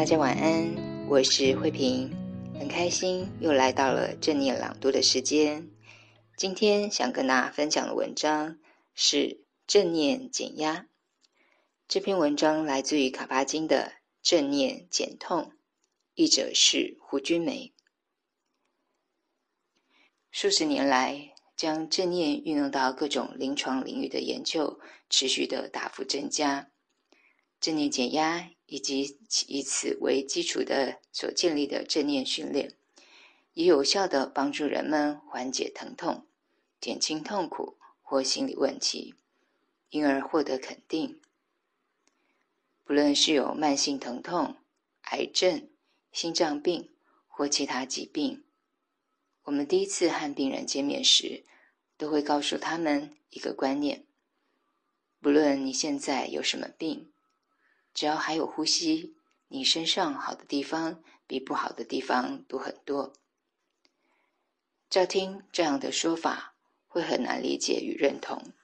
大家晚安，我是慧萍，很开心又来到了正念朗读的时间。今天想跟大家分享的文章是《正念减压》。这篇文章来自于卡巴金的《正念减痛》，译者是胡君梅。数十年来，将正念运用到各种临床领域的研究持续的大幅增加。正念减压以及以此为基础的所建立的正念训练，也有效地帮助人们缓解疼痛、减轻痛苦或心理问题，因而获得肯定。不论是有慢性疼痛、癌症、心脏病或其他疾病，我们第一次和病人见面时，都会告诉他们一个观念：不论你现在有什么病。只要还有呼吸，你身上好的地方比不好的地方多很多。乍听这样的说法会很难理解与认同，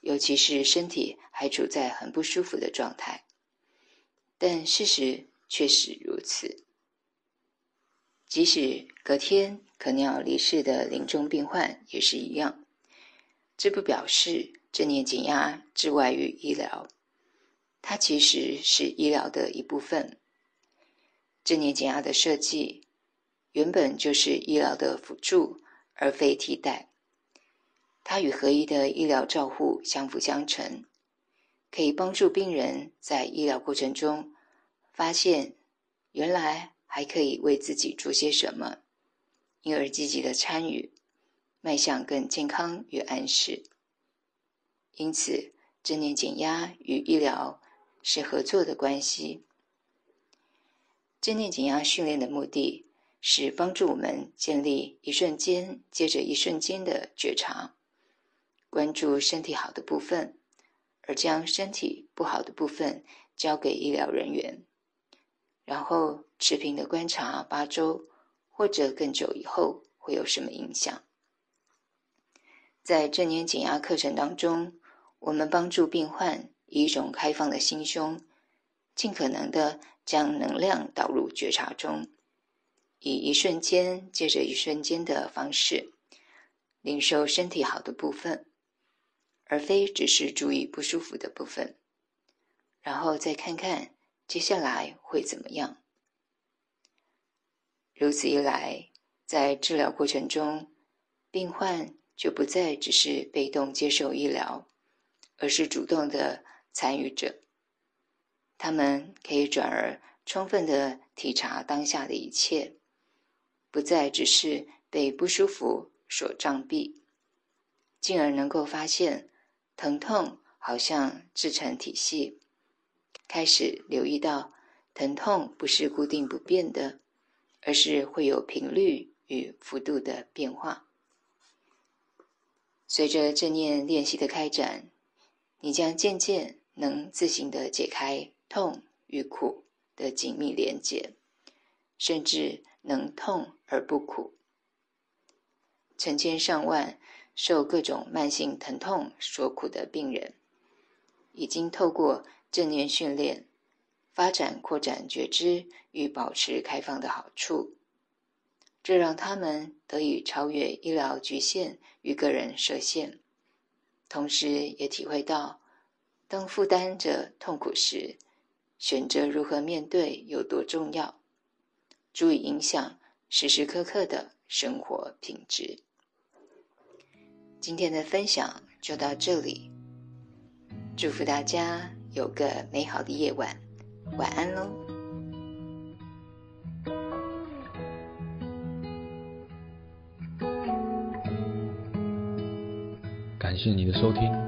尤其是身体还处在很不舒服的状态。但事实确实如此。即使隔天可能要离世的临终病患也是一样。这不表示正念减压之外于医疗。它其实是医疗的一部分。正念减压的设计原本就是医疗的辅助，而非替代。它与合一的医疗照护相辅相成，可以帮助病人在医疗过程中发现原来还可以为自己做些什么，因而积极的参与，迈向更健康与安适。因此，正念减压与医疗。是合作的关系。正念减压训练的目的是帮助我们建立一瞬间接着一瞬间的觉察，关注身体好的部分，而将身体不好的部分交给医疗人员，然后持平的观察八周或者更久以后会有什么影响。在正念减压课程当中，我们帮助病患。以一种开放的心胸，尽可能的将能量导入觉察中，以一瞬间接着一瞬间的方式，领受身体好的部分，而非只是注意不舒服的部分，然后再看看接下来会怎么样。如此一来，在治疗过程中，病患就不再只是被动接受医疗，而是主动的。参与者，他们可以转而充分的体察当下的一切，不再只是被不舒服所障蔽，进而能够发现疼痛好像自成体系，开始留意到疼痛不是固定不变的，而是会有频率与幅度的变化。随着正念练习的开展，你将渐渐。能自行的解开痛与苦的紧密连结，甚至能痛而不苦。成千上万受各种慢性疼痛所苦的病人，已经透过正念训练，发展扩展觉知与保持开放的好处，这让他们得以超越医疗局限与个人设限，同时也体会到。当负担着痛苦时，选择如何面对有多重要，足以影响时时刻刻的生活品质。今天的分享就到这里，祝福大家有个美好的夜晚，晚安喽。感谢你的收听。